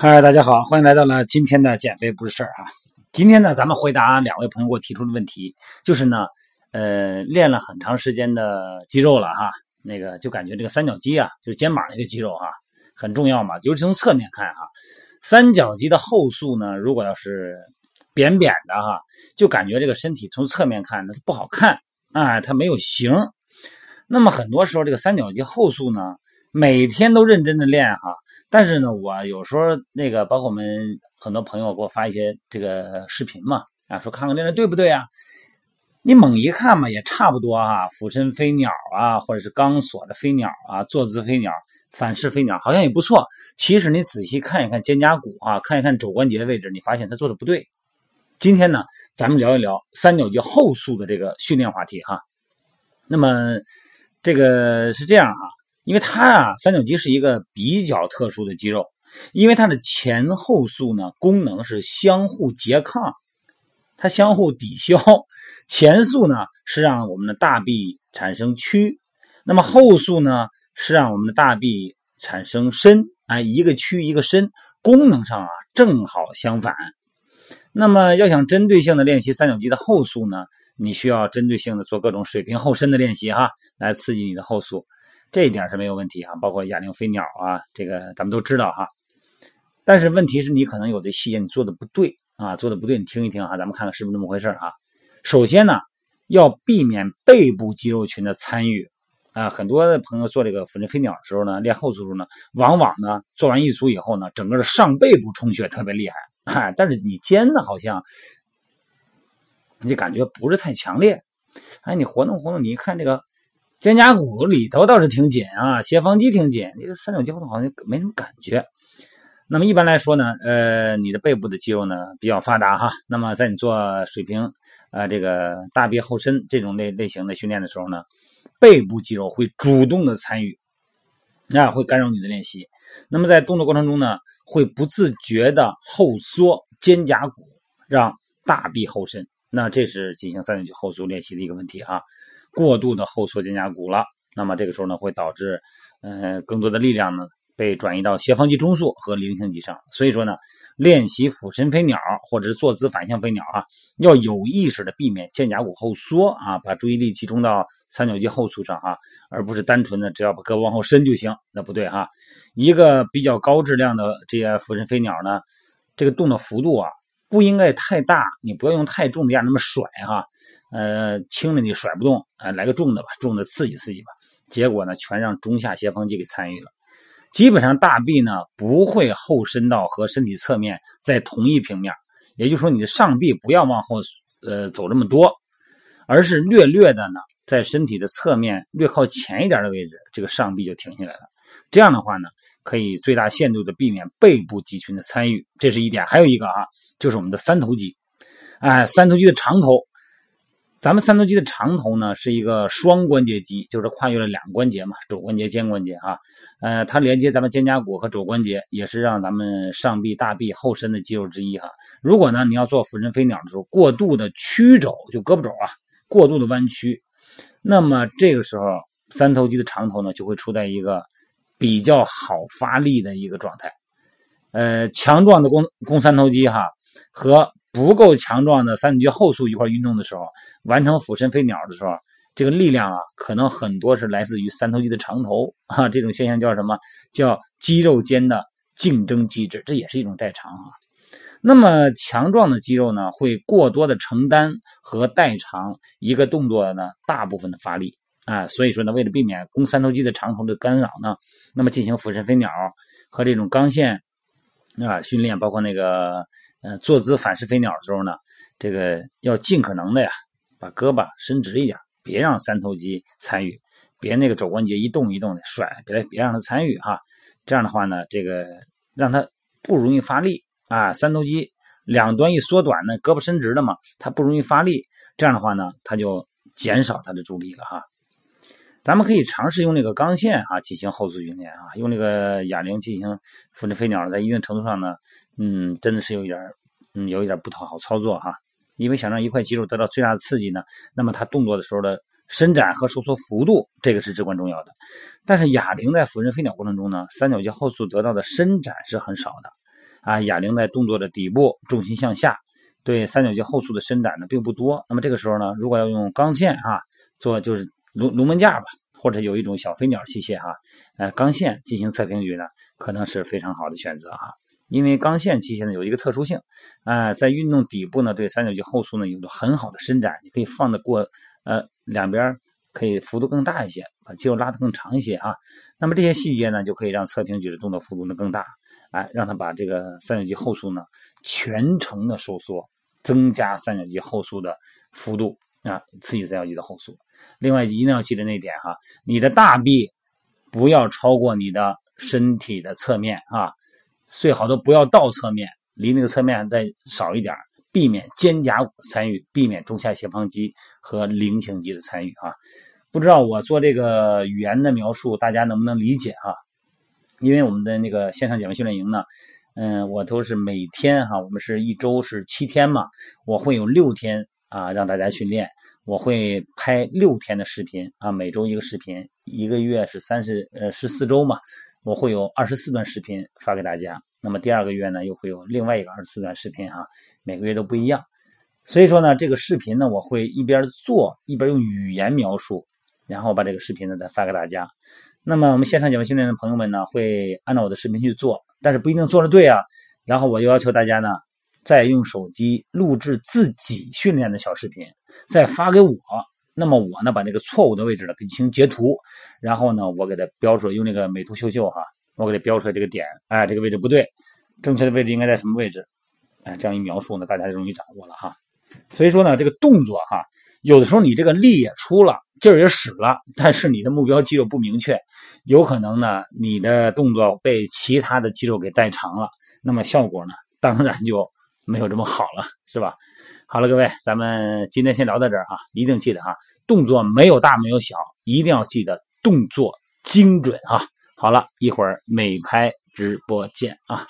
嗨，大家好，欢迎来到了今天的减肥不是事儿啊。今天呢，咱们回答两位朋友给我提出的问题，就是呢，呃，练了很长时间的肌肉了哈，那个就感觉这个三角肌啊，就是肩膀这个肌肉哈，很重要嘛，尤其从侧面看哈，三角肌的后束呢，如果要是扁扁的哈，就感觉这个身体从侧面看它不好看，哎，它没有型。那么很多时候这个三角肌后束呢，每天都认真的练哈，但是呢，我有时候那个包括我们很多朋友给我发一些这个视频嘛，啊，说看看练的对不对啊？你猛一看嘛，也差不多啊，俯身飞鸟啊，或者是钢索的飞鸟啊，坐姿飞鸟、反式飞鸟，好像也不错。其实你仔细看一看肩胛骨啊，看一看肘关节的位置，你发现他做的不对。今天呢，咱们聊一聊三角肌后束的这个训练话题哈。那么这个是这样哈，因为它啊，三角肌是一个比较特殊的肌肉，因为它的前后束呢功能是相互拮抗，它相互抵消。前速呢是让我们的大臂产生屈，那么后速呢是让我们的大臂产生伸，哎，一个屈一个伸，功能上啊正好相反。那么要想针对性的练习三角肌的后束呢，你需要针对性的做各种水平后伸的练习哈，来刺激你的后束，这一点是没有问题啊。包括哑铃飞鸟啊，这个咱们都知道哈。但是问题是你可能有的细节你做的不对啊，做的不对，你听一听啊，咱们看看是不是那么回事啊。首先呢，要避免背部肌肉群的参与啊。很多的朋友做这个俯身飞鸟的时候呢，练后束时候呢，往往呢做完一组以后呢，整个的上背部充血特别厉害啊，但是你肩呢好像你感觉不是太强烈。哎，你活动活动，你一看这个肩胛骨里头倒是挺紧啊，斜方肌挺紧，这三角肌后头好像没什么感觉。那么一般来说呢，呃，你的背部的肌肉呢比较发达哈。那么在你做水平呃这个大臂后伸这种类类型的训练的时候呢，背部肌肉会主动的参与，那会干扰你的练习。那么在动作过程中呢，会不自觉的后缩肩胛骨，让大臂后伸。那这是进行三角肌后束练习的一个问题哈。过度的后缩肩胛骨了，那么这个时候呢，会导致呃更多的力量呢。被转移到斜方肌中束和菱形肌上，所以说呢，练习俯身飞鸟或者是坐姿反向飞鸟啊，要有意识的避免肩胛骨后缩啊，把注意力集中到三角肌后束上啊，而不是单纯的只要把胳膊往后伸就行，那不对哈。一个比较高质量的这些俯身飞鸟呢，这个动的幅度啊不应该太大，你不要用太重的压那么甩哈，呃，轻的你甩不动，呃，来个重的吧，重的刺激刺激吧，结果呢，全让中下斜方肌给参与了。基本上大臂呢不会后伸到和身体侧面在同一平面，也就是说你的上臂不要往后呃走这么多，而是略略的呢在身体的侧面略靠前一点的位置，这个上臂就停下来了。这样的话呢，可以最大限度的避免背部肌群的参与，这是一点。还有一个啊，就是我们的三头肌，哎，三头肌的长头。咱们三头肌的长头呢，是一个双关节肌，就是跨越了两个关节嘛，肘关节、肩关节哈。呃，它连接咱们肩胛骨和肘关节，也是让咱们上臂、大臂后伸的肌肉之一哈。如果呢，你要做俯身飞鸟的时候，过度的曲肘，就胳膊肘啊，过度的弯曲，那么这个时候三头肌的长头呢，就会处在一个比较好发力的一个状态。呃，强壮的肱肱三头肌哈和。不够强壮的三角肌后束一块运动的时候，完成俯身飞鸟的时候，这个力量啊，可能很多是来自于三头肌的长头 啊。这种现象叫什么？叫肌肉间的竞争机制，这也是一种代偿啊。那么强壮的肌肉呢，会过多的承担和代偿一个动作呢大部分的发力啊。所以说呢，为了避免肱三头肌的长头的干扰呢，那么进行俯身飞鸟和这种钢线啊训练，包括那个。呃，坐姿反式飞鸟的时候呢，这个要尽可能的呀，把胳膊伸直一点，别让三头肌参与，别那个肘关节一动一动的甩，别别让它参与哈。这样的话呢，这个让它不容易发力啊。三头肌两端一缩短呢，胳膊伸直了嘛，它不容易发力。这样的话呢，它就减少它的助力了哈。咱们可以尝试用那个钢线啊进行后速训练啊，用那个哑铃进行俯卧飞鸟，在一定程度上呢，嗯，真的是有一点，嗯，有一点不太好操作哈。因为想让一块肌肉得到最大的刺激呢，那么它动作的时候的伸展和收缩幅度，这个是至关重要的。但是哑铃在俯卧飞鸟过程中呢，三角肌后束得到的伸展是很少的啊。哑铃在动作的底部重心向下，对三角肌后束的伸展呢并不多。那么这个时候呢，如果要用钢线哈做就是龙龙门架吧，或者有一种小飞鸟器械哈，呃钢线进行侧平举呢，可能是非常好的选择哈。因为钢线器械呢有一个特殊性，啊，在运动底部呢对三角肌后束呢有着很好的伸展，你可以放得过，呃，两边可以幅度更大一些，把肌肉拉得更长一些啊。那么这些细节呢就可以让侧平举的动作幅度呢更大，哎，让它把这个三角肌后束呢全程的收缩，增加三角肌后束的幅度啊，刺激三角肌的后束。另外一定要记得那点哈，你的大臂不要超过你的身体的侧面啊。最好都不要到侧面，离那个侧面再少一点，避免肩胛骨参与，避免中下斜方肌和菱形肌的参与啊。不知道我做这个语言的描述，大家能不能理解哈？因为我们的那个线上减肥训练营呢，嗯，我都是每天哈，我们是一周是七天嘛，我会有六天啊让大家训练，我会拍六天的视频啊，每周一个视频，一个月是三十呃十四周嘛。我会有二十四段视频发给大家，那么第二个月呢，又会有另外一个二十四段视频哈，每个月都不一样。所以说呢，这个视频呢，我会一边做一边用语言描述，然后把这个视频呢再发给大家。那么我们线上减肥训练的朋友们呢，会按照我的视频去做，但是不一定做的对啊。然后我又要求大家呢，再用手机录制自己训练的小视频，再发给我。那么我呢，把那个错误的位置呢给进行截图，然后呢，我给它标出来，用那个美图秀秀哈，我给它标出来这个点，哎，这个位置不对，正确的位置应该在什么位置？哎，这样一描述呢，大家就容易掌握了哈。所以说呢，这个动作哈，有的时候你这个力也出了，劲儿也使了，但是你的目标肌肉不明确，有可能呢，你的动作被其他的肌肉给代偿了，那么效果呢，当然就没有这么好了，是吧？好了，各位，咱们今天先聊到这儿哈，一定记得哈，动作没有大没有小，一定要记得动作精准啊。好了一会儿美拍直播见啊。